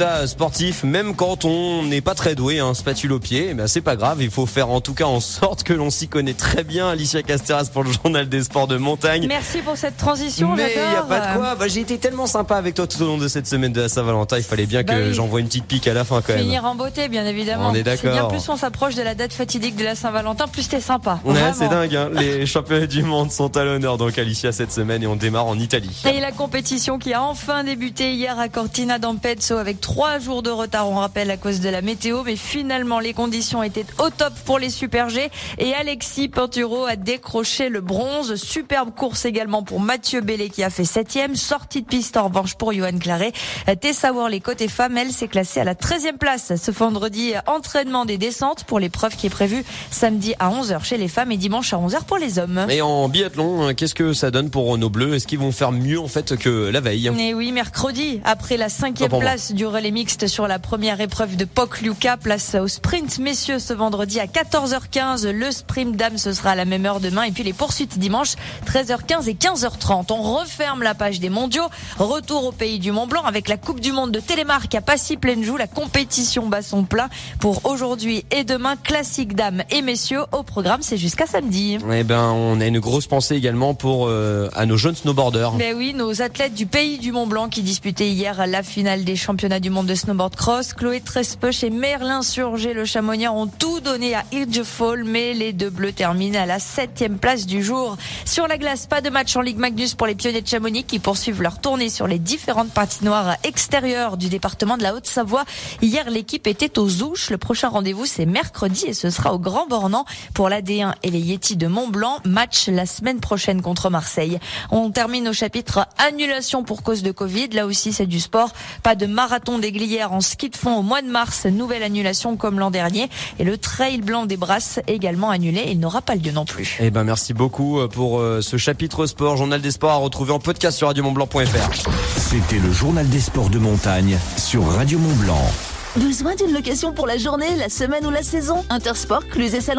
résultats sportifs, même quand on n'est pas très doué, un spatule au pied, eh ben c'est pas grave. Il faut faire en tout cas en sorte que l'on s'y connaît très bien. Alicia Casteras pour le journal des sports de montagne. Merci pour cette transition. Mais il y a pas de quoi. Bah, j'ai été tellement sympa avec toi tout au long de cette semaine de la Saint-Valentin. Il fallait bien Bah que oui. j'envoie une petite pique à la fin quand même. Finir en beauté, bien évidemment. On est d'accord. plus on s'approche de la date fatidique de la Saint-Valentin, plus t'es sympa. Ouais, c'est dingue. Hein. Les championnats du monde sont à l'honneur donc Alicia cette semaine et on démarre en Italie. Et la compétition qui a enfin débuté hier à Cortina d'Ampezzo avec trois jours de retard, on rappelle à cause de la météo, mais finalement les conditions étaient au top pour les Super G et Alexis Pinturo a décroché le bronze. Superbe course également pour Mathieu Bellet qui a fait septième. Sortie de piste en revanche pour Johan Claret. Tessa Worley côté femme, elle s'est classée à la 13e place ce vendredi. Entraînement des descentes pour l'épreuve qui est prévue samedi à 11h chez les femmes et dimanche à 11h pour les hommes. Et en biathlon, euh, qu'est-ce que ça donne pour nos bleus? Est-ce qu'ils vont faire mieux en fait que la veille? Et oui, mercredi, après la cinquième place du relais mixte sur la première épreuve de POC Luca, place au sprint messieurs ce vendredi à 14h15. Le sprint dames, ce sera à la même heure demain. Et puis les poursuites dimanche, 13h15 et 15h30. On referme la page des mondiaux. Retour au pays du Mont Blanc avec la Coupe du Monde de Télémark à Passy-Pleine-Joux. La compétition bat son plein pour aujourd'hui et demain. Classique dames et messieurs. Au programme, c'est jusqu'à samedi. Eh ben, on a une grosse pensée également pour euh, à nos jeunes snowboarders. Ben oui, nos athlètes du pays du Mont Blanc qui disputaient hier la finale des championnats du monde de snowboard cross. Chloé Trespech et Merlin Surgé, le chamoniard, ont tout donné à Fall, mais les deux bleus terminent à la septième place du jour. Sur la glace, pas de match en Ligue Magnus pour les pionniers de Chamonix qui poursuivent leur tournée sur les différentes patinoires extérieures du département de la Haute-Savoie. Hier, l'équipe était aux Ouches. Le prochain rendez-vous, c'est mercredi et ce sera au Grand Bornand pour l'AD1 et les Yetis de Mont-Blanc. Match la semaine prochaine contre Marseille. On termine au chapitre annulation pour cause de Covid. Là aussi, c'est du sport. Pas de marathon des Glières en ski de fond au mois de mars. Nouvelle annulation comme l'an dernier. Et le trail blanc des Brasses également annulé. Il n'aura pas lieu non plus. Eh ben, merci beaucoup euh, pour euh, ce chapitre sport. Journal des sports à retrouver en podcast sur radiomontblanc.fr. C'était le journal des sports de montagne sur Radio Mont Blanc. Besoin d'une location pour la journée, la semaine ou la saison? Intersport, Cluse et Salon